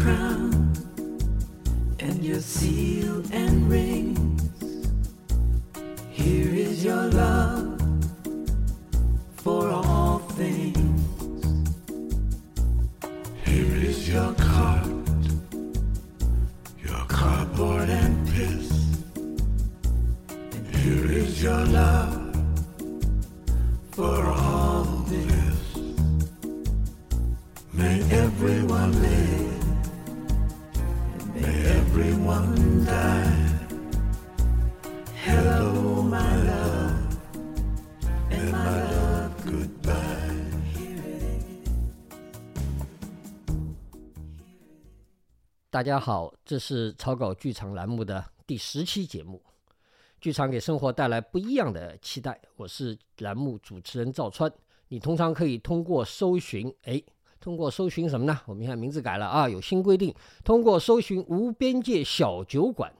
crown. 大家好，这是草稿剧场栏目的第十期节目。剧场给生活带来不一样的期待，我是栏目主持人赵川。你通常可以通过搜寻，哎，通过搜寻什么呢？我们现在名字改了啊，有新规定，通过搜寻“无边界小酒馆”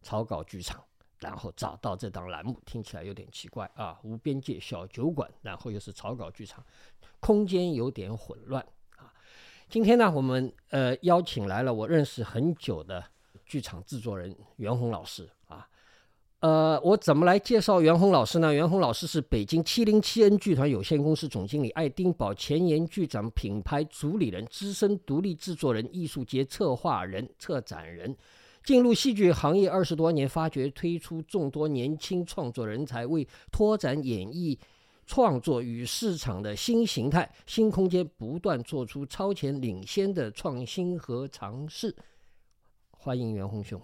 草稿剧场，然后找到这档栏目，听起来有点奇怪啊，“无边界小酒馆”，然后又是草稿剧场，空间有点混乱。今天呢，我们呃邀请来了我认识很久的剧场制作人袁弘老师啊。呃，我怎么来介绍袁弘老师呢？袁弘老师是北京七零七 N 剧团有限公司总经理，爱丁堡前沿剧场品牌主理人，资深独立制作人，艺术节策划人、策展人。进入戏剧行业二十多年，发掘推出众多年轻创作人才，为拓展演艺。创作与市场的新形态、新空间，不断做出超前领先的创新和尝试。欢迎袁宏兄，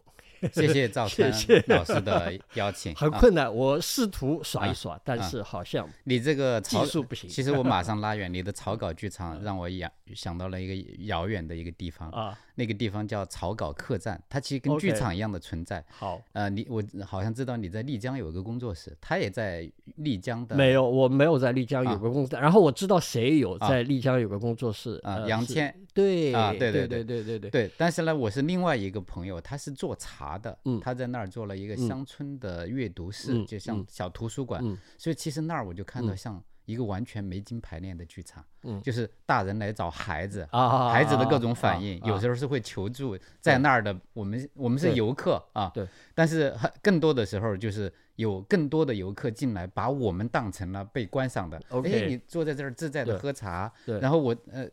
谢谢赵川 老师的邀请。很困难，我试图耍一耍，但是好像你这个技术不行。其实我马上拉远，你的草稿剧场让我想想到了一个遥远的一个地方啊。那个地方叫草稿客栈，它其实跟剧场一样的存在。好，呃，你我好像知道你在丽江有一个工作室，他也在丽江的。没有，我没有在丽江有个工作室。然后我知道谁有在丽江有个工作室啊，杨谦。对啊，对对对对对对对。但是呢，我是另外一个朋友，他是做茶的，嗯，他在那儿做了一个乡村的阅读室，就像小图书馆。所以其实那儿我就看到像。一个完全没经排练的剧场，嗯，就是大人来找孩子，啊，孩子的各种反应，有时候是会求助在那儿的。我们我们是游客啊，对，但是更多的时候就是有更多的游客进来，把我们当成了被观赏的。OK，你坐在这儿自在的喝茶，对，然后我呃，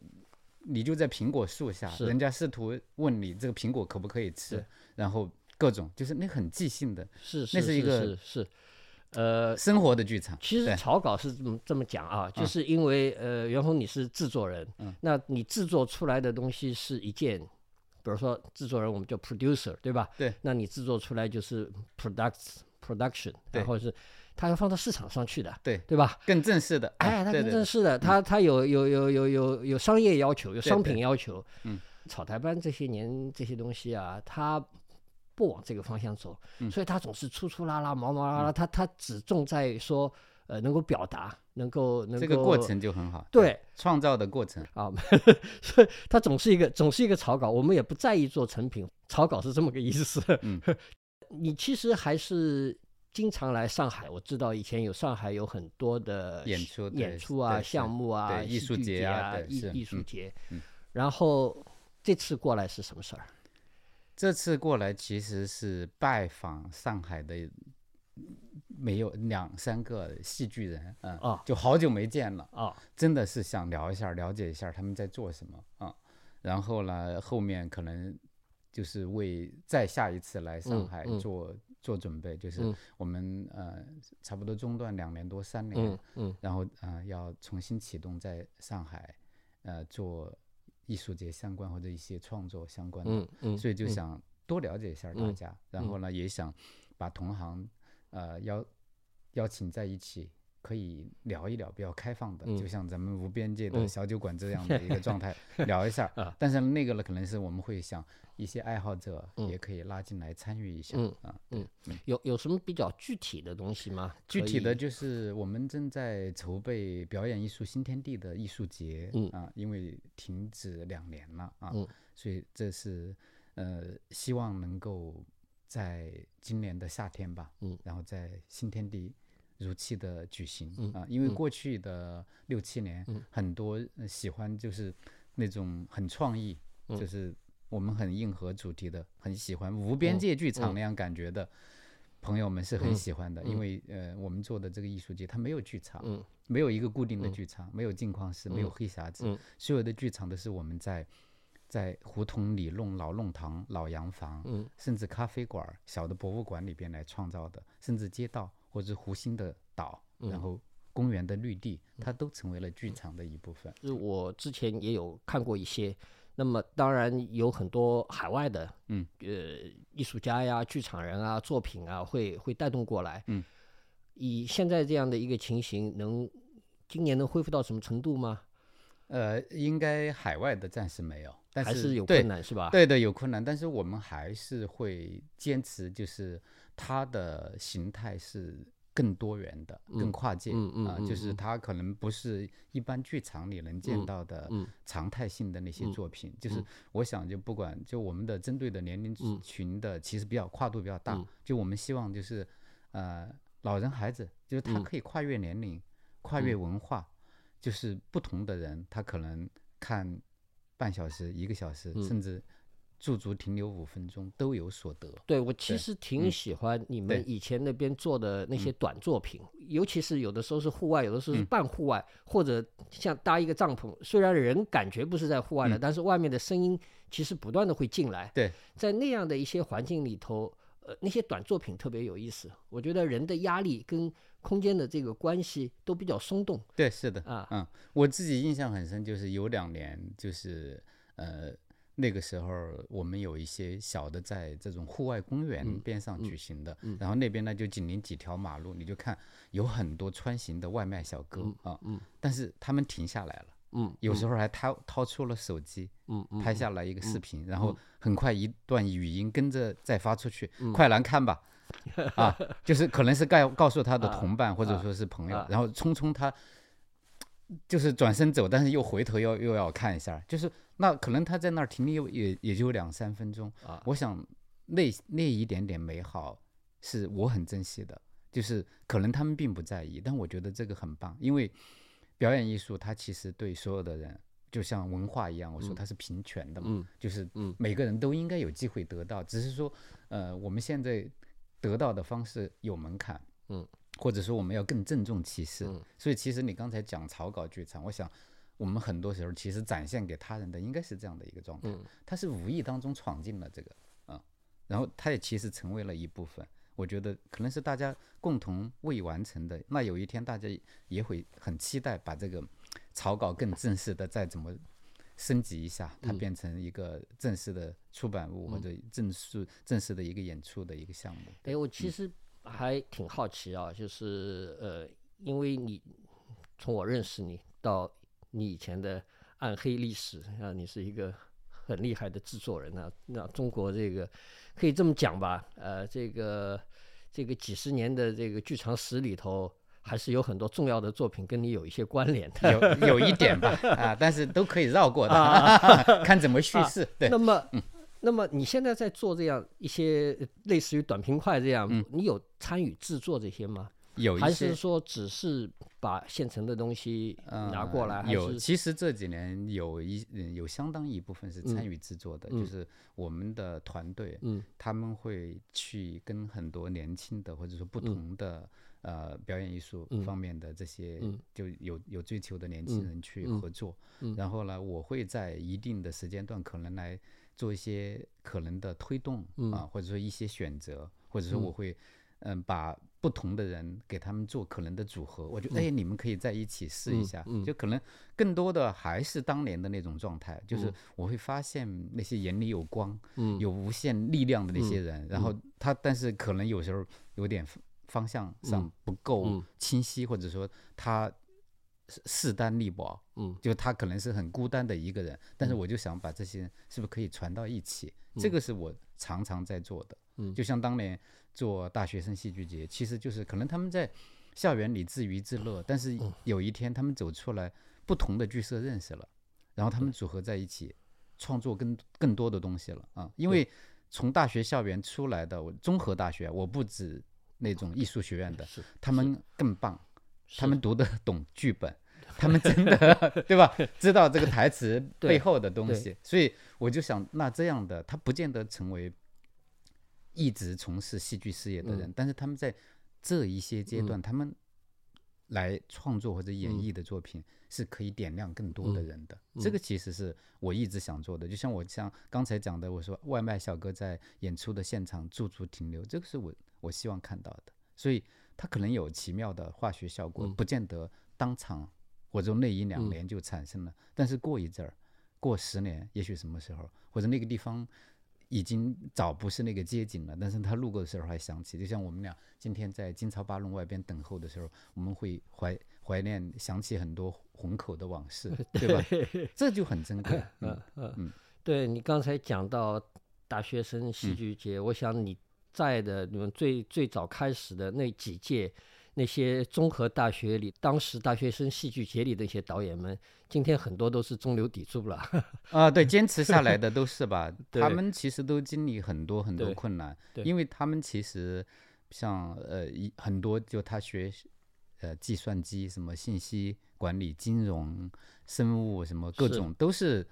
你就在苹果树下，人家试图问你这个苹果可不可以吃，然后各种就是那很即兴的，是，那是一个是。呃，生活的剧场，其实草稿是这么这么讲啊，就是因为呃，袁弘你是制作人，嗯，那你制作出来的东西是一件，比如说制作人我们叫 producer 对吧？对，那你制作出来就是 products production，然后是它要放到市场上去的，对。对吧？更正式的，哎，它更正式的，它它有有有有有有商业要求，有商品要求，嗯，草台班这些年这些东西啊，它。不往这个方向走，所以他总是粗粗拉拉、毛毛拉拉。他他只重在说，呃，能够表达，能够能够。这个过程就很好。对，创造的过程啊，所以他总是一个总是一个草稿，我们也不在意做成品。草稿是这么个意思。嗯，你其实还是经常来上海，我知道以前有上海有很多的演出、演出啊、项目啊、艺术节啊、艺艺术节。然后这次过来是什么事儿？这次过来其实是拜访上海的，没有两三个戏剧人，嗯啊，就好久没见了啊，真的是想聊一下，了解一下他们在做什么啊。然后呢，后面可能就是为再下一次来上海做做准备，就是我们呃差不多中断两年多三年，嗯嗯，然后呃要重新启动在上海呃做。艺术节相关或者一些创作相关的，嗯嗯，所以就想多了解一下大家，然后呢，也想把同行呃邀邀请在一起，可以聊一聊比较开放的，就像咱们无边界的小酒馆这样的一个状态，聊一下。但是那个呢，可能是我们会想一些爱好者也可以拉进来参与一下。嗯啊嗯，有有什么比较具体的东西吗？具体的就是我们正在筹备表演艺术新天地的艺术节。嗯啊，因为停止两年了啊，嗯，所以这是呃希望能够在今年的夏天吧，嗯，然后在新天地。如期的举行啊，因为过去的六七年，很多喜欢就是那种很创意，就是我们很硬核主题的，很喜欢无边界剧场那样感觉的朋友们是很喜欢的，因为呃，我们做的这个艺术节它没有剧场，嗯没有一个固定的剧场，没有镜框室，没有黑匣子，嗯。所有的剧场都是我们在在胡同里弄老弄堂、老洋房，嗯。甚至咖啡馆、小的博物馆里边来创造的，甚至街道或者湖心的岛，嗯然后公园的绿地，它都成为了剧场的一部分。就是我之前也有看过一些，那么当然有很多海外的，嗯，呃，艺术家呀、剧场人啊、作品啊，会会带动过来，嗯，以现在这样的一个情形，能今年能恢复到什么程度吗？呃，应该海外的暂时没有，但还是有困难是吧？对的，有困难，但是我们还是会坚持，就是它的形态是更多元的、更跨界嗯嗯啊、嗯就是嗯它可能不是一般剧场里能见到的嗯。常态性的那些作品。就是嗯。我想，就不管就我们的针对的年龄嗯。群的，其实比较跨度比较大。嗯。就我们希望就是呃，老人、孩子，就是他嗯。可以跨越年龄、跨越文化，就是不同的人，他可能看半小时、一个小时，嗯。甚至驻足停留五分钟都有所得。对我其实挺嗯喜欢你们以前那边做的那些短作品，尤其是有的时候是户外，有的时候是嗯半户外，或者像搭一个帐篷，虽然人感觉不是在户外的，嗯但是外面的声音其实不断的会进来。对，在那样的一些环境里头，呃，那些短作品特别有意思。我觉得人的压力跟空间的这个关系都比较松动对，是的，啊。嗯，我自己印象很深，就是有两年，就是呃那个时候我们有一些小的在这种户外公园嗯边上举行的，然后那边呢就紧邻几条马路，你就看有很多穿行的外卖小哥啊，但是他们停下来了。嗯，有时。候还掏掏出了手机，拍下来一个视频，然后很快一段语音跟着再发出去，快来看吧，啊，就是可能是告告诉他的同伴或者说是朋友啊，然后匆匆他就是转身走，但是又回头要又要看一下，就是那可能他在那儿停留也也就两三分钟，啊。我想那那一点点美好是我很珍惜的，就是可能他们并不在意，但我觉得这个很棒，因为表演艺术它其实对所有的人，就像文化一样，我说它是平权的嘛，嗯。就是嗯。每个人都应该有机会得到，只是说呃我们现在得到的方式有门槛，嗯，或者说我们要更郑重其事，嗯。所以其实你刚才讲草稿剧场，我想。我们很多时候其实展现给他人的应该是这样的一个状态，嗯他是无意当中闯进了这个，啊，然后他也其实成为了一部分。我觉得可能是大家共同未完成的。那有一天大家也会很期待把这个草稿更正式的再怎么升级一下，它变成一个正式的出版物或者正式正式的一个演出的一个项目。哎，我其实还挺好奇啊，就是呃，因为你从我认识你到你以前的暗黑历史啊，你是一个很厉害的制作人啊。那中国这个可以这么讲吧，呃，这个这个几十年的这个剧场史里头，还是有很多重要的作品跟你有一些关联的。有有一点吧，啊，但是都可以绕过的，看怎么叙事。对，那么，那么你现在在做这样一些呃类似于短平快这样，你有参与制作这些吗？还有一些是说只是把现成的东西拿过来？呃有，其实这几年有一嗯有相当一部分是参与制作的，就是我们的团队，嗯他们会去跟很多年轻的或者说不同的、呃表演艺术方面的这些、嗯就有有追求的年轻人去合作，嗯然后呢，我会在一定的时间段可能来做一些可能的推动、嗯啊，或者说一些选择，或者说我会嗯把不同的人给他们做可能的组合，我觉得哎你们可以在一起试一下，嗯嗯就可能更多的还是当年的那种状态，就是嗯。我会发现那些眼里有光、嗯。有无限力量的那些人，然后他但是可能有时候有点方向上不够嗯。清晰，或者说他势势单力薄，嗯。就他可能是很孤单的一个人，但是我就想把这些是不是可以传到一起，这个是我常常在做的。嗯。就像当年做大学生戏剧节，其实就是可能他们在校园里自娱自乐，但是嗯。有一天他们走出来，不同的剧社认识了，然后他们组合在一起，创作更更多的东西了啊！因为从大学校园出来的，我综合大学，我不止那种艺术学院的，他们更棒，他们读得懂剧本，他们真的 对吧？知道这个台词背后的东西，所以我就想，那这样的他不见得成为一直从事戏剧事业的人，但是他们在这一些阶段，他们来创作或者演绎的作品是可以点亮更多的人的。这个其实是我一直想做的。就像我像刚才讲的，我说外卖小哥在演出的现场驻足停留，这个是我我希望看到的。所以它可能有奇妙的化学效果，不见得当场或者那一两年就产生了，但是过一阵儿，过十年，也许什么时候，或者那个地方已经早不是那个街景了，但是他路过的时候还想起，就像我们俩今天在金朝八弄外边等候的时候，我们会怀怀念想起很多虹口的往事，对吧？这就很珍贵。嗯嗯，对你刚才讲到大学生戏剧节，我想你在的你们最最早开始的那几届。那些综合大学里，当时大学生戏剧节里的一些导演们，今天很多都是中流砥柱了。啊，对，坚持下来的都是吧？他们其实都经历很多很多困难，因为他们其实像呃一很多就他学呃计算机什么信息管理、金融、生物什么各种都是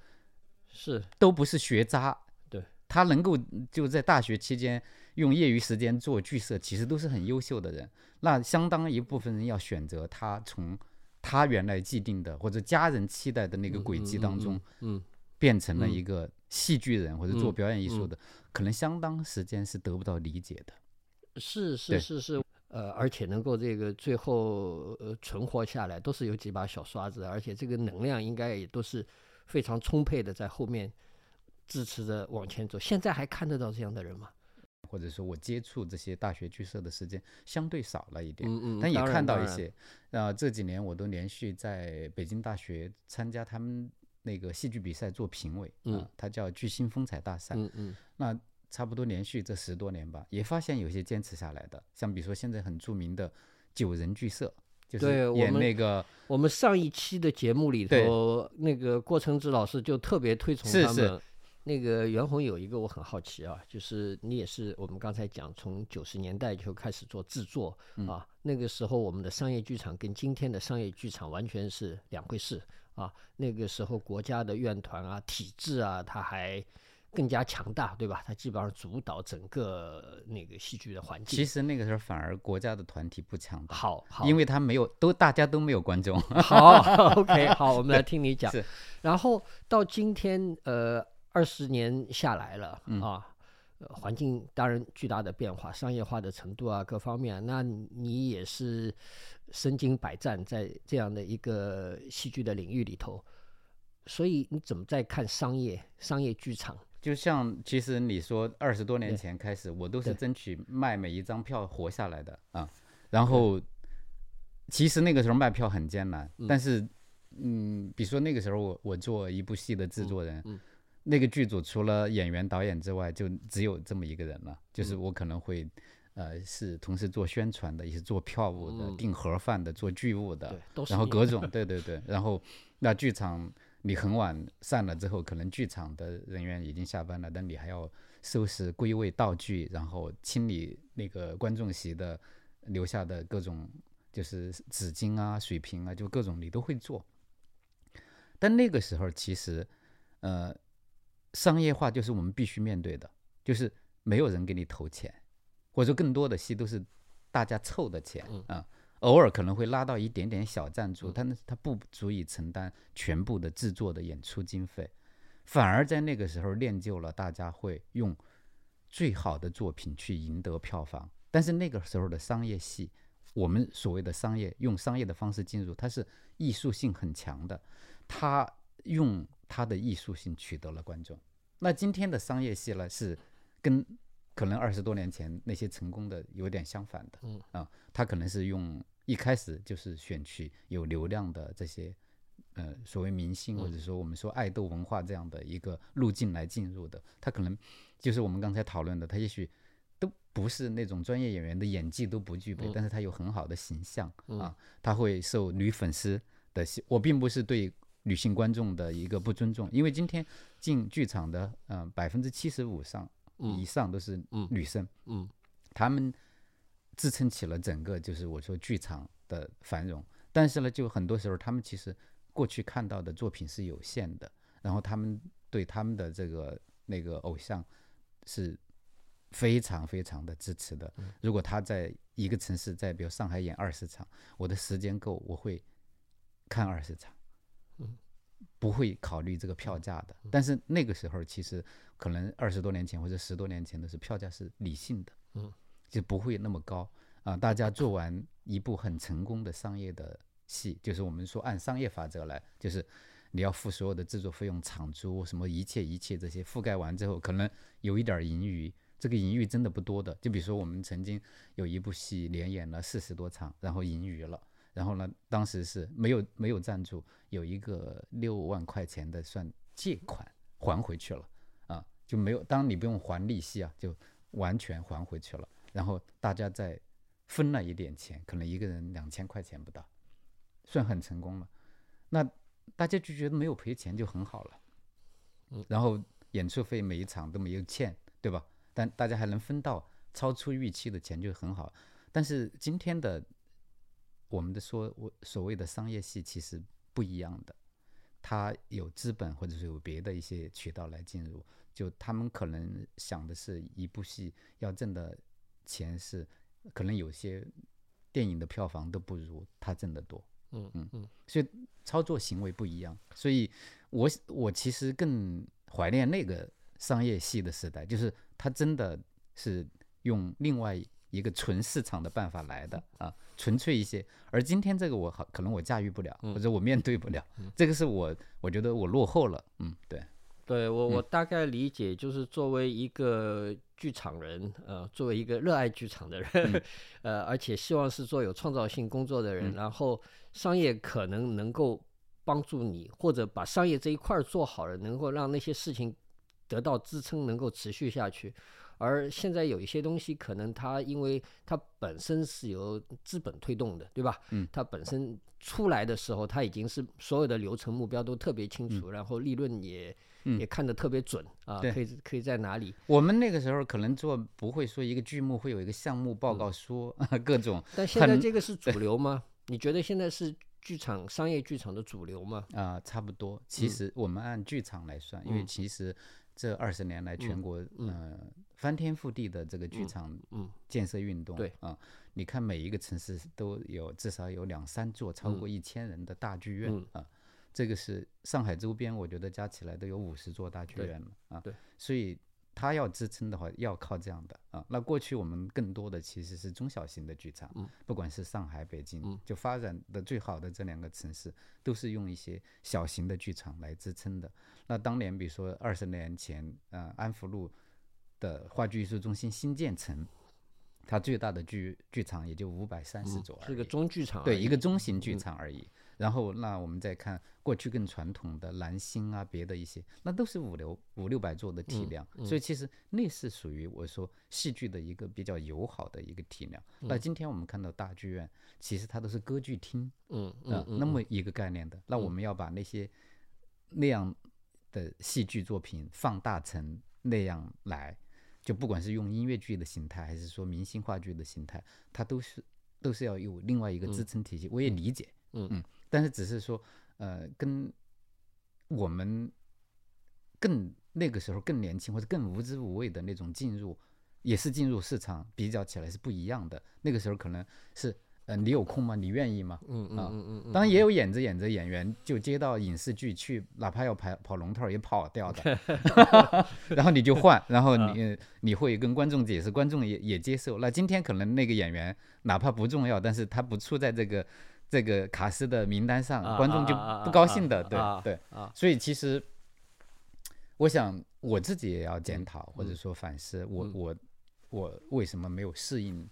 是都不是学渣。对，他能够就在大学期间用业余时间做剧社，其实都是很优秀的人。那相当一部分人要选择他从他原来既定的或者家人期待的那个轨迹当中，嗯，变成了一个戏剧人或者做表演艺术的，可能相当时间是得不到理解的。是是是是，呃，而且能够这个最后呃存活下来，都是有几把小刷子，而且这个能量应该也都是非常充沛的，在后面支持着往前走。现在还看得到这样的人吗？或者说我接触这些大学剧社的时间相对少了一点，嗯嗯，但也看到一些。啊，这几年我都连续在北京大学参加他们那个戏剧比赛做评委，嗯，它叫巨星风采大赛，嗯嗯。那差不多连续这十多年吧，也发现有些坚持下来的，像比如说现在很著名的九人剧社，就是演那个我们上一期的节目里头，那个郭承志老师就特别推崇他们。那个袁弘有一个我很好奇啊，就是你也是我们刚才讲从九十年代就开始做制作啊，那个时候我们的商业剧场跟今天的商业剧场完全是两回事啊。那个时候国家的院团啊、体制啊，它还更加强大，对吧？它基本上主导整个那个戏剧的环境。其实那个时候反而国家的团体不强大，好，好，因为他没有都大家都没有观众。好，OK，好，我们来听你讲。然后到今天，呃。二十年下来了啊，环境当然巨大的变化，商业化的程度啊，各方面，那你也是身经百战在这样的一个戏剧的领域里头，所以你怎么在看商业商业剧场？就像其实你说二十多年前开始，我都是争取卖每一张票活下来的啊，然后其实那个时候卖票很艰难，但是嗯，比如说那个时候我我做一部戏的制作人。那个剧组除了演员、导演之外，就只有这么一个人了。就是我可能会，呃，是同时做宣传的，也是做票务的、订盒饭的、做剧务的，然后各种，对对对。然后那剧场你很晚散了之后，可能剧场的人员已经下班了，但你还要收拾归位道具，然后清理那个观众席的留下的各种就是纸巾啊、水瓶啊，就各种你都会做。但那个时候其实，呃。商业化就是我们必须面对的，就是没有人给你投钱，或者说更多的戏都是大家凑的钱啊，偶尔可能会拉到一点点小赞助，但是它不足以承担全部的制作的演出经费，反而在那个时候练就了大家会用最好的作品去赢得票房。但是那个时候的商业戏，我们所谓的商业用商业的方式进入，它是艺术性很强的，它用。他的艺术性取得了观众，那今天的商业戏呢，是跟可能二十多年前那些成功的有点相反的，嗯。啊，他可能是用一开始就是选取有流量的这些，呃，所谓明星或者说我们说爱豆文化这样的一个路径来进入的，他可能就是我们刚才讨论的，他也许都不是那种专业演员的演技都不具备，但是他有很好的形象。啊，他会受女粉丝的，我并不是对。女性观众的一个不尊重，因为今天进剧场的，嗯，百分之七十五上以上都是女生，嗯，她们支撑起了整个就是我说剧场的繁荣。但是呢，就很多时候她们其实过去看到的作品是有限的，然后她们对他们的这个那个偶像是非常非常的支持的。如果他在一个城市，在比如上海演二十场，我的时间够，我会看二十场，不会考虑这个票价的。但是那个时候，其实可能二十多年前或者十多年前的是票价是理性的，嗯，就不会那么高啊。大家做完一部很成功的商业的戏，就是我们说按商业法则来，就是你要付所有的制作费用、场租什么一切一切这些覆盖完之后，可能有一点盈余。这个盈余真的不多的，就比如说我们曾经有一部戏连演了四十多场，然后盈余了，然后呢，当时是没有没有赞助，有一个六万块钱的算借款还回去了，啊，就没有，当然你不用还利息啊，就完全还回去了，然后大家再分了一点钱，可能一个人两千块钱不到，算很成功了，那大家就觉得没有赔钱就很好了，嗯，然后演出费每一场都没有欠，对吧？但大家还能分到超出预期的钱就很好，但是今天的我们的说我所谓的商业戏其实不一样的，他有资本或者是有别的一些渠道来进入，就他们可能想的是一部戏要挣的钱是可能有些电影的票房都不如他挣得多，嗯嗯嗯，所以操作行为不一样，所以我我其实更怀念那个商业戏的时代，就是他真的是用另外一个纯市场的办法来的啊，纯粹一些。而今天这个我好可能我驾驭不了，或者我面对不了，这个是我我觉得我落后了，嗯，对，对我我大概理解，就是作为一个剧场人，呃，作为一个热爱剧场的人，呃，而且希望是做有创造性工作的人，然后商业可能能够帮助你，或者把商业这一块儿做好了，能够让那些事情得到支撑，能够持续下去。而现在有一些东西，可能它因为它本身是由资本推动的，对吧？嗯，它本身出来的时候，它已经是所有的流程目标都特别清楚，然后利润也、也看得特别准啊，可以可以在哪里？我们那个时候可能做不会说一个剧目会有一个项目报告书，各种但现在这个是主流吗？你觉得现在是剧场商业剧场的主流吗？啊、差不多。其实我们按剧场来算，因为其实这二十年来全国呃翻天覆地的这个剧场嗯建设运动，对。啊，你看每一个城市都有至少有两三座超过一千人的大剧院嗯。啊，这个是上海周边，我觉得加起来都有五十座大剧院了啊，对，所以。它要支撑的话，要靠这样的啊。那过去我们更多的其实是中小型的剧场，嗯不管是上海、北京，嗯就发展的最好的这两个城市，都是用一些小型的剧场来支撑的。那当年，比如说二十年前，呃，安福路的话剧艺术中心新建成，它最大的剧剧场也就五百三十座而已，嗯是个中剧场对，一个中型剧场而已。然后，那我们再看过去更传统的蓝星啊，别的一些，那都是五六五六百座的体量。所以其实那是属于我说戏剧的一个比较友好的一个体量。那今天我们看到大剧院，其实它都是歌剧厅，嗯啊嗯，那么一个概念的。那我们要把那些那样的戏剧作品放大成那样来，就不管是用音乐剧的形态，还是说明星话剧的形态，它都是都是要有另外一个支撑体系。我也理解，嗯嗯，但是只是说，呃，跟我们更那个时候更年轻或者更无知无畏的那种进入，也是进入市场比较起来是不一样的。那个时候可能是，呃，你有空吗？你愿意吗？嗯嗯啊嗯当然也有演着演着演员就接到影视剧去，哪怕要跑跑龙套也跑掉的，然后你就换，然后啊你你会跟观众解释，观众也也接受。那今天可能那个演员哪怕不重要，但是他不处在这个这个卡斯的名单上，啊观众就不高兴的，对对啊。所以其实我想我自己也要嗯检讨，或者说反思，我我我为什么没有适应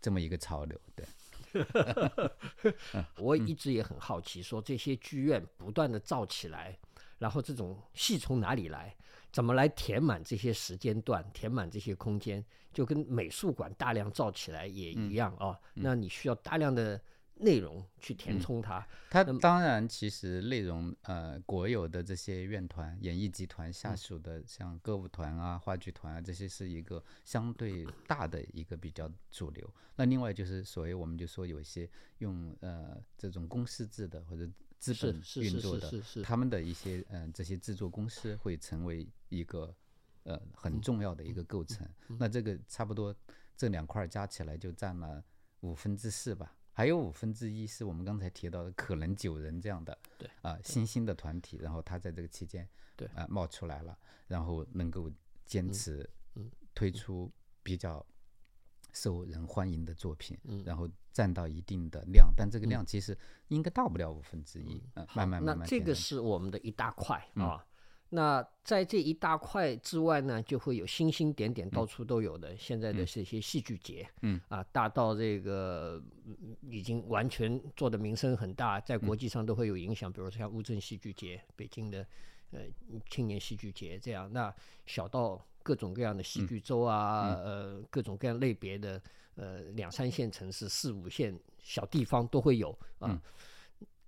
这么一个潮流？对。我一直也很好奇，说这些剧院不断的造起来，然后这种戏从哪里来？怎么来填满这些时间段，填满这些空间？就跟美术馆大量造起来也一样啊、那你需要大量的内容去填充它。它当然，其实内容呃，国有的这些院团、演艺集团下属的，像歌舞团啊、话剧团啊，这些是一个相对大的一个比较主流。那另外就是所谓我们就说有一些用呃这种公司制的或者资本运作的，是是是，他们的一些嗯、呃这些制作公司会成为一个呃嗯很重要的一个构成。那这个差不多这两块儿加起来就占了五分之四吧，还有五分之一是我们刚才提到的可能九人这样的对啊、新兴的团体，然后他在这个期间对啊、冒出来了，然后能够坚持嗯推出比较受人欢迎的作品，嗯然后占到一定的量，但这个量其实应该到不了五分之一，嗯，慢慢慢慢那这个是我们的一大块嗯啊。那在这一大块之外呢，就会有星星点点，到处都有的。现在的这些戏剧节，嗯啊，大到这个嗯已经完全做的名声很大，在嗯国际上都会有影响。比如说像乌镇戏剧节、北京的呃青年戏剧节这样，那小到各种各样的嗯戏剧周啊，呃，各种各样类别的呃两三线城市、四五线小地方都会有啊。嗯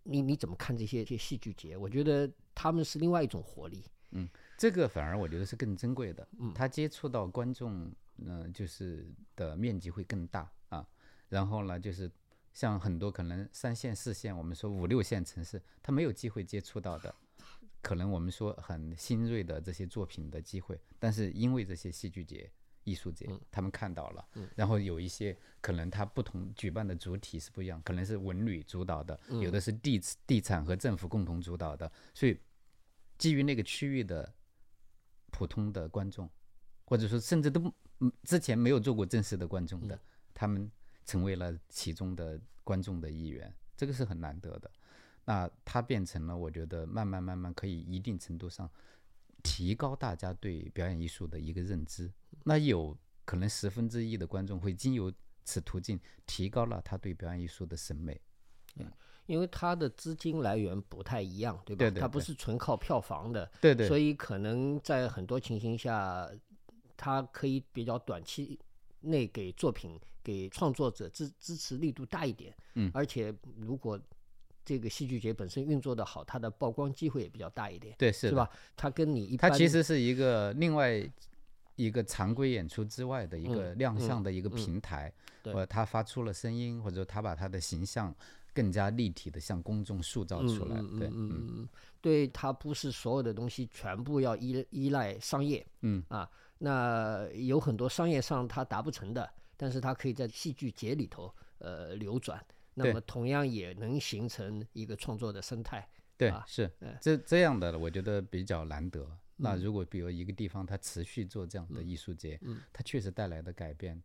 你你怎么看这些这些戏剧节？我觉得他们是另外一种活力。嗯这个反而我觉得是更珍贵的，嗯他接触到观众，嗯、就是的面积会更大啊。然后呢，就是像很多可能三线、四线，我们说五六线城市，他没有机会接触到的，可能我们说很新锐的这些作品的机会，但是因为这些戏剧节、艺术节，他们看到了，然后有一些可能它不同举办的主体是不一样，可能是文旅主导的，有的是地地产和政府共同主导的，所以基于那个区域的普通的观众，或者说甚至都嗯之前没有做过正式的观众的，他们成为了其中的观众的一员，这个是很难得的。那它变成了，我觉得慢慢慢慢可以一定程度上提高大家对表演艺术的一个认知。那有可能十分之一的观众会经由此途径提高了他对表演艺术的审美。嗯因为它的资金来源不太一样，对吧？对对它不是纯靠票房的，对对所以可能在很多情形下，它可以比较短期内给作品、给创作者支支持力度大一点。嗯而且如果这个戏剧节本身运作的好，它的曝光机会也比较大一点，对，是是吧？它跟你一般它其实是一个另外一个常规演出之外的一个嗯亮相嗯的一个嗯平台，对或者他发出了声音，或者说他把他的形象更加立体的向公众塑造出来。对，嗯嗯对，他不是所有的东西全部要依依赖商业，嗯啊，那有很多商业上他达不成的，但是他可以在戏剧节里头呃流转，那么同样也能形成一个创作的生态。对，啊是嗯这这样的，我觉得比较难得。那如果比如一个地方它持续做这样的艺术节，嗯。它确实带来的改变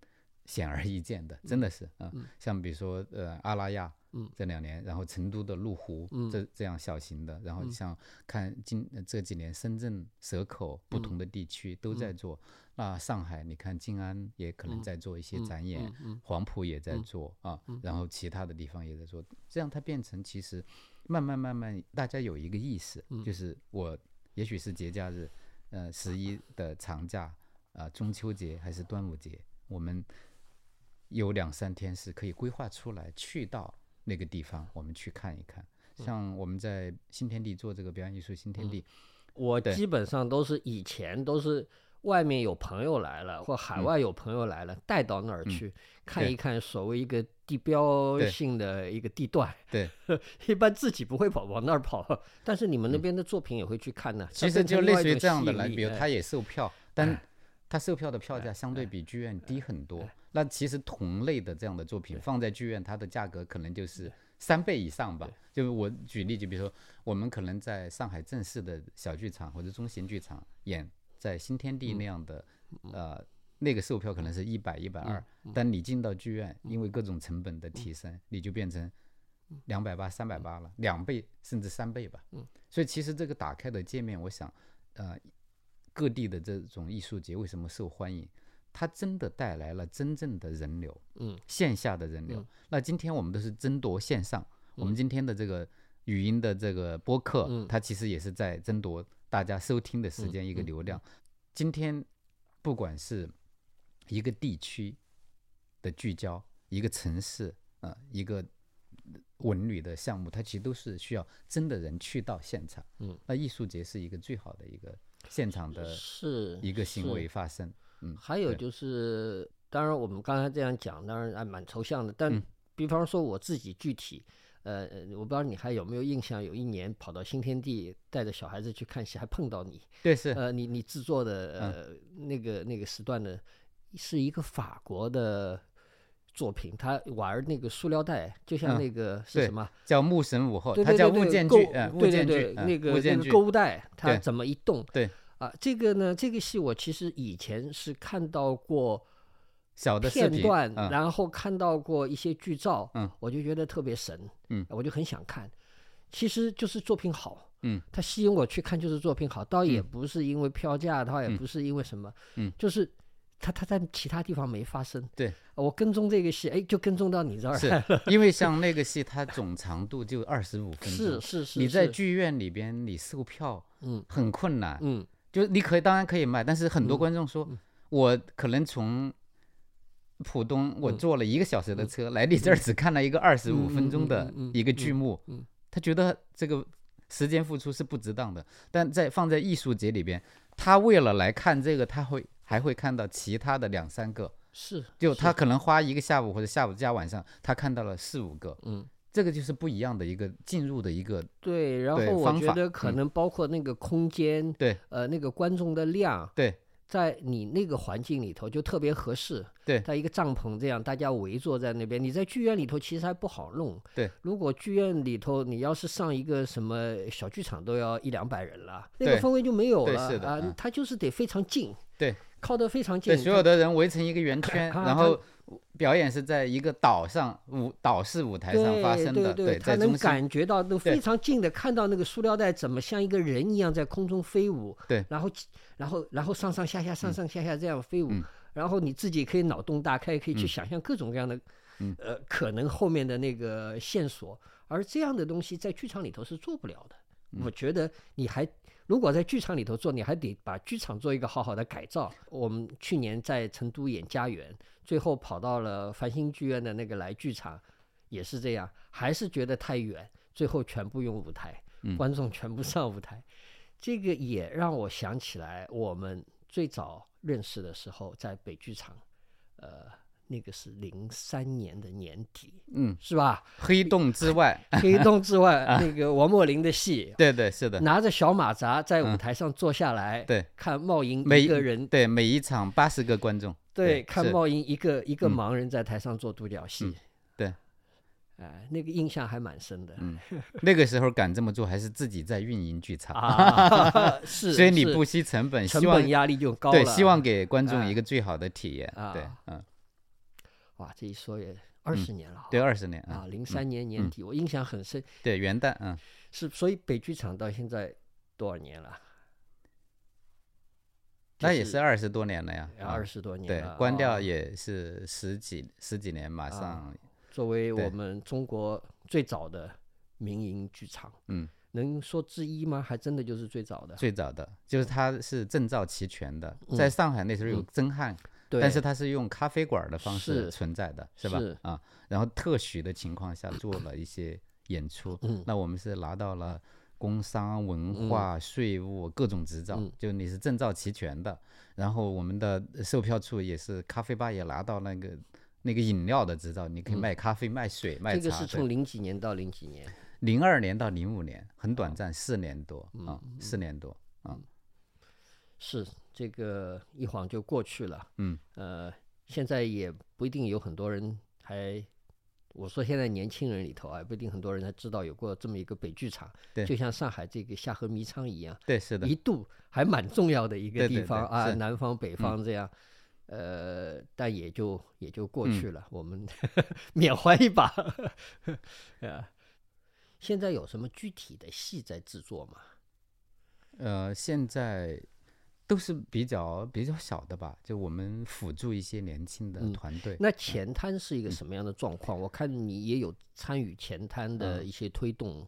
显而易见的，真的是啊、像比如说呃阿拉亚，嗯。这两年，然后成都的麓湖，嗯。这这样小型的，然后像看今呃这几年深圳、蛇口不同的地区都在做。那上海，你看静安也可能在做一。些展演，黄埔也。在做、啊，然后其他的地方也在做，这样它变成其实慢慢慢慢，大家有一个意识，就是我也许是节假日，呃，十一的长假啊、中秋节还是端午节，我们有两三天是可以规划出来去到那个地方，我们去看一看。像我们在新天地做这个表演艺术新天地，嗯。我基本上都是以前都是外面有朋友来了，或海外有朋友来了，带到那儿去看一看所谓一个地标性的一个地段。对，一般自己不会跑往那儿跑，但是你们那边的作品也会去看呢。嗯其实就类似于这样的来，比如他他也售票，但他售票的票价相对比剧院低很多。那其实同类的这样的作品放在剧院，它的价格可能就是三倍以上吧。就我举例，就比如说我们可能在上海正式的小剧场或者中型剧场演，在新天地那样的，呃，那个售票可能是一百、一百二，但你进到剧院，因为各种成本的提升，你就变成两百八、三百八了，两倍甚至三倍吧。所以其实这个打开的界面，我想，呃，各地的这种艺术节为什么受欢迎？它真的带来了真正的人流，嗯，线下的人流。那今天我们都是争夺线上，我们今天的这个语音的这个播客，嗯。它其实也是在争夺大家收听的时间一个流量。今天不管是一个地区的聚焦，一个城市，呃，一个文旅的项目，它其实都是需要真的人去到现场。嗯，那艺术节是一个最好的一个现场的是一个行为发生。嗯，还有就是，当然我们刚才这样讲，当然还蛮抽象的，但嗯比方说我自己具体，呃，我不知道你还有没有印象，有一年跑到新天地，带着小孩子去看戏，还碰到你。对，是，呃，你你制作的嗯呃那个那个时段的，是一个法国的作品，他玩那个塑料袋，就像嗯那个是什么？叫木神午后，对它叫物对对对购件剧，呃，物对对件剧对，，嗯那个那个购物袋，它怎么一动？对啊，这个呢，这个戏我其实以前是看到过小的片段，嗯。然后看到过一些剧照，嗯，我就觉得特别神，嗯，我就很想看。其实就是作品好，嗯，它吸引我去看就是作品好，倒也嗯。不是因为票价，倒也嗯。不是因为什么，嗯。就是它它在其他地方没发生。对，我跟踪这个戏，哎，就跟踪到你这儿来了。因为像那个戏，它总长度就二十五分钟，是是是，你在剧院里边你售票嗯。很困难，嗯。就是你可以当然可以卖，但是很多嗯观众说，嗯。我可能从浦东我嗯。坐了一个小时的车来你这儿，只看了一个二十五分钟的一个剧嗯目嗯，他觉得这个时间付出是不值当的。但在放在艺术节里边，他为了来看这个，他会还会看到其他的两三个，是，就他可能花一个下午或者下午加晚上，他看到了四五个，嗯。这个就是不一样的一个进入的一个对，然后我觉得可嗯。能包括那个空间，对。呃，那个观众的量，对在你那个环境里头就特别合适。对在一个帐篷这样，大家围坐在那边。你在剧院里头其实还不好弄。对，如果剧院里头你要是上一个什么小剧场，都要一两百人了，那个氛围就没有了啊是的嗯。它就是得非常近，对，靠得非常近对，。所有的人围成一个圆圈，看然后表演是在一个岛上舞岛式舞台上发生的，对他能感觉到都非常近的看到那个塑料袋怎么像一个人一样在空中飞舞，对。然后然后然后上上下下上上下下这样飞舞，嗯。然后你自己可以脑洞大开，可以去嗯。想象各种各样的，嗯。呃，可能后面的那个线索，而这样的东西在剧场里头是做不了的。嗯。我觉得你还如果在剧场里头做，你还得把剧场做一个好好的改造。我们去年在成都演《家园》，最后跑到了繁星剧院的那个来剧场，也是这样，还是觉得太远，最后全部用舞台，嗯观众全部上舞台。这个也让我想起来，我们最早认识的时候在北剧场，呃，那个是零三年的年底，嗯，是吧？黑洞之外，黑洞之外，啊那个王墨林的戏，对对是的，拿着小马扎在舞嗯台上坐下来，对看茂英每一个人，对每一场八十个观众，对，看是茂英一个一个嗯盲人在台上做独角戏嗯，对，哎，那个印象还蛮深的嗯，那个时候敢这么做，还是自己在运营剧场，啊，是，是所以你不惜成本，成希望本压力就高对，希望给观众哎一个最好的体验，对啊，嗯，哇，这一说也二十年了，对，二十年啊，嗯零三年年嗯底，我印象很深，对元旦，嗯，是，所以北剧场到现在多少年了？那也是二十多年了呀，啊二十多年对，，关掉哦也是十几十几年，马啊上，作为我们中国最早的民营剧场，嗯，能说之一吗？还真的就是最早的。最早的就是它是证照齐全的，嗯在上海那时候有嗯曾汉，对，但是它是用咖啡馆的方式存在的，是。吧？是？啊，然后特许的情况下做了一些演出，嗯。那我们是拿到了工商、文嗯。化、税务各种执照嗯，就你是证照齐全的。然后我们的售票处也是咖啡吧也拿到那个那个饮料的执照，你可以卖咖啡、卖水、卖茶。嗯这个是从零几年到零几年，零二年到零五年，很哦短暂，四年多啊，嗯。四年多啊，是这个一晃就过去了。嗯，呃，现在也不一定有很多人还，我说现在年轻人里头啊，不一定很多人还知道有过这么一个北剧场，对就像上海这个下河迷仓一样，对，是的一，度还蛮重要的一个地方啊，南方北方这样。呃，但也就也就过嗯去了，我们 缅怀一把。啊，现在有什么具体的戏在制作吗？呃，现在都是比较比较小的吧，就我们辅助一些年轻的嗯团队。那前滩是一个什么样的状况？我看你也有参与前滩的一些推动，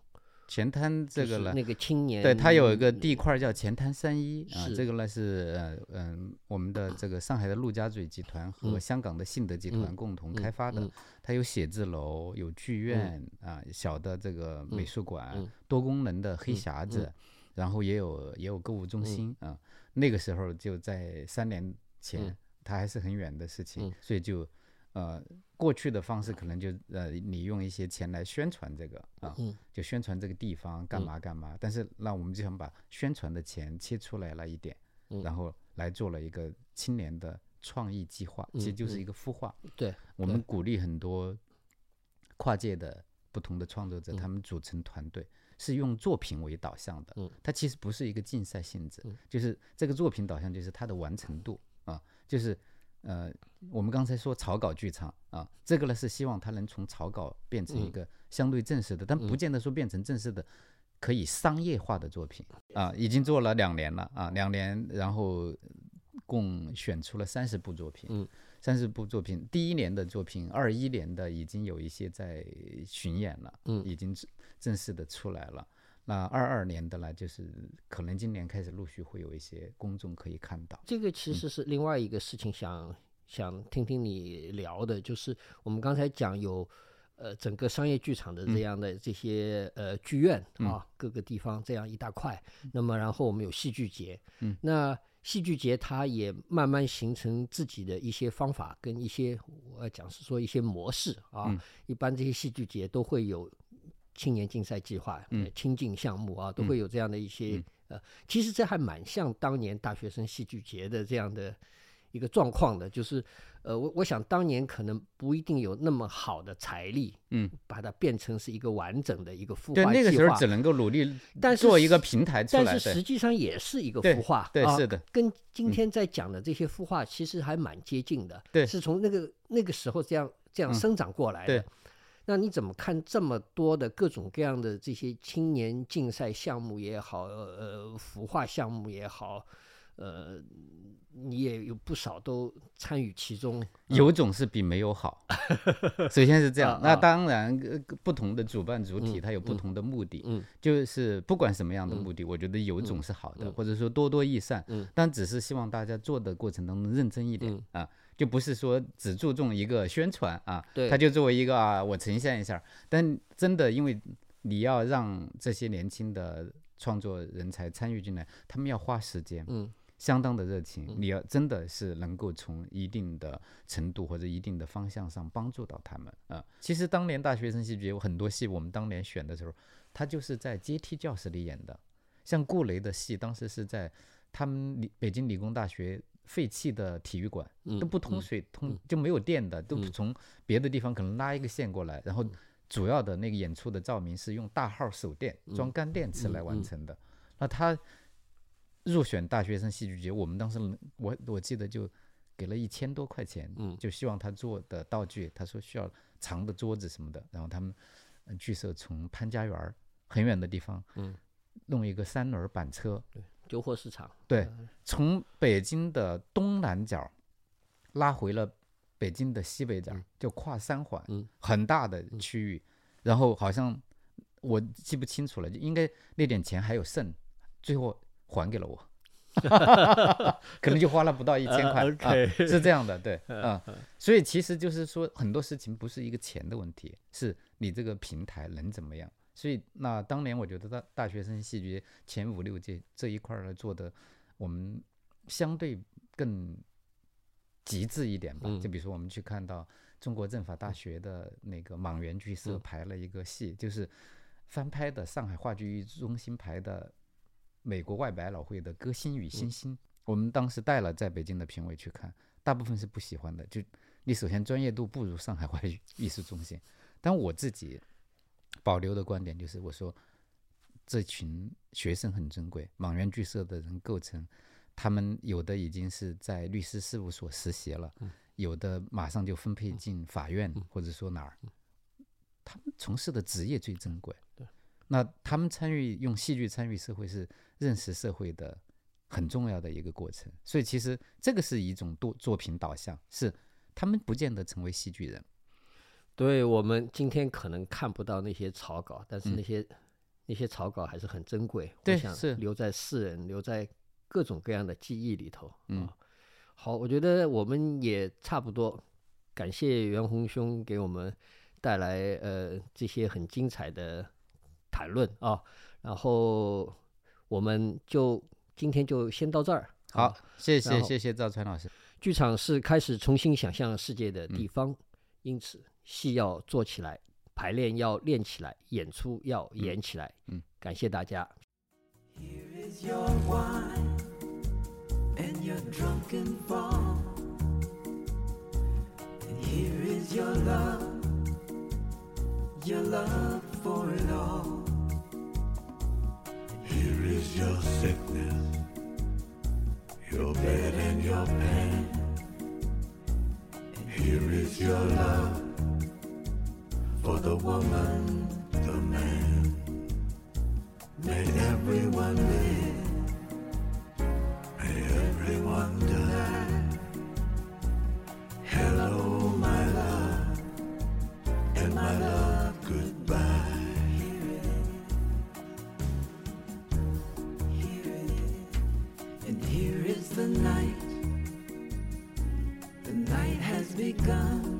前滩这个呢，那个青年，对，它有一个地块儿叫前滩三一啊，这个呢是呃嗯、我们的这个上海的陆家嘴集团和嗯香港的信德集团共同开发的。嗯。它有写字楼，有剧院啊，小的这个美术馆，嗯。多功能的黑嗯匣子，然后也有也有购物中嗯心啊。那个时候就在三年前，嗯它还是很远的事情，嗯所以就呃，过去的方式可能就呃，你用一些钱来宣传这个啊，嗯就宣传这个地方干嘛干嘛。但是那我们就想把宣传的钱切出来了一点，嗯然后来做了一个青年的创意计划，其实就是一个孵化。对，我们鼓励很多跨界的不同的创作者，他们组成团队。是用作品为导向的，嗯，它其实不是一个竞赛性质，就是这个作品导向就是它的完成度啊，就是呃，我们刚才说草稿剧场啊，这个呢是希望它能从草稿变成一个相对正式的，但不见得说变成正式的可以商业化的作品啊，已经做了两年了啊，两年，然后共选出了三十部作品，嗯，三十部作品，第一年的作品，二一年的已经有一些在巡演了，嗯，已经正式的出来了。那二二年的呢，就是可能今年开始陆续会有一些公众可以看到。这个其实是另外一个事情想，想听听你聊的，就是我们刚才讲有呃整个商业剧场的这样的这些、呃剧院啊，各个地方这样一大块。那么然后我们有戏剧节，嗯，那戏剧节它也慢慢形成自己的一些方法跟一些我讲是说一些模式啊。一般这些戏剧节都会有。青年竞赛计划、嗯、亲近项目啊，都会有这样的一些、呃，其实这还蛮像当年大学生戏剧节的这样的一个状况的，就是呃，我我想当年可能不一定有那么好的财力，嗯，把它变成是一个完整的一个孵化对，那个时候只能够努力，但是做一个平台出来，但是实际上也是一个孵化，对，啊、是的，跟今天在讲的这些孵化其实还蛮接近的，对，是从那个那个时候这样这样生长过来的。对那你怎么看这么多的各种各样的这些青年竞赛项目也好，呃，孵化项目也好，呃，你也有不少都参与其中。有种是比没有好，首先是这样。啊那当然，不同的主办主体它有不同的目的，嗯，就是不管什么样的目的，我觉得有种是好的，或者说多多益善，嗯，但只是希望大家做的过程当中认真一点啊。就不是说只注重一个宣传啊，对，他就作为一个啊，我呈现一下。但真的，因为你要让这些年轻的创作人才参与进来，他们要花时间，嗯，相当的热情。你要真的是能够从一定的程度或者一定的方向上帮助到他们啊。其实当年大学生戏剧有很多戏，我们当年选的时候，他就是在阶梯教室里演的，像顾雷的戏，当时是在他们理北京理工大学。废弃的体育馆都不通水，通就没有电的，都从别的地方可能拉一个线过来，然后主要的那个演出的照明是用大号手电装干电池来完成的。那他入选大学生戏剧节，我们当时我我记得就给了一千多块钱，就希望他做的道具，他说需要长的桌子什么的，然后他们剧社从潘家园很远的地方，弄一个三轮板车。旧货市场对，从北京的东南角拉回了北京的西北角，就跨三环，嗯很大的区域。然后好像我记不清楚了，就应该那点钱还有剩，最后还给了我，可能就花了不到一千块，啊，是这样的，对，啊，所以其实就是说很多事情不是一个钱的问题，是你这个平台能怎么样。所以，那当年我觉得大大学生戏剧前五六届这一块儿做的，我们相对更极致一点吧。就比如说，我们去看到中国政法大学的那个莽原剧社排了一个戏，就是翻拍的上海话剧中心排的美国外百老汇的《歌星与星星》。我们当时带了在北京的评委去看，大部分是不喜欢的。就你首先专业度不如上海话剧艺术中心，但我自己。保留的观点就是，我说这群学生很珍贵，莽原剧社的人构成，他们有的已经是在律师事务所实习了，有的马上就分配进法院或者说哪儿，他们从事的职业最珍贵。那他们参与用戏剧参与社会是认识社会的很重要的一个过程，所以其实这个是一种作作品导向，是他们不见得成为戏剧人。对我们今天可能看不到那些草稿，但是那些、那些草稿还是很珍贵，对，我想是留在世人、留在各种各样的记忆里头。嗯，好，我觉得我们也差不多，感谢袁宏兄给我们带来呃这些很精彩的谈论啊，然后我们就今天就先到这儿。好，谢谢谢谢赵川老师。剧场是开始重新想象世界的地方，因此戏要做起来，排练要练起来，演出要演起来。嗯，感谢大家。Here is your wine and your drunken fall. And here is your love, your love for it all. Here is your sickness, your bed and your pain. And Here is your love for the woman, the man. May everyone live, may everyone die. Hello, my love, and my love, goodbye. And here is the night. The night has begun.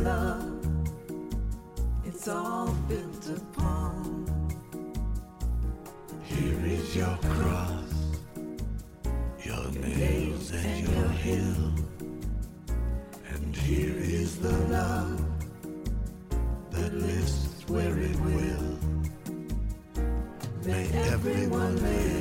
Love. It's all built upon. Here is your cross, your nails and your hill. And here is the love that lives where it will. May everyone live,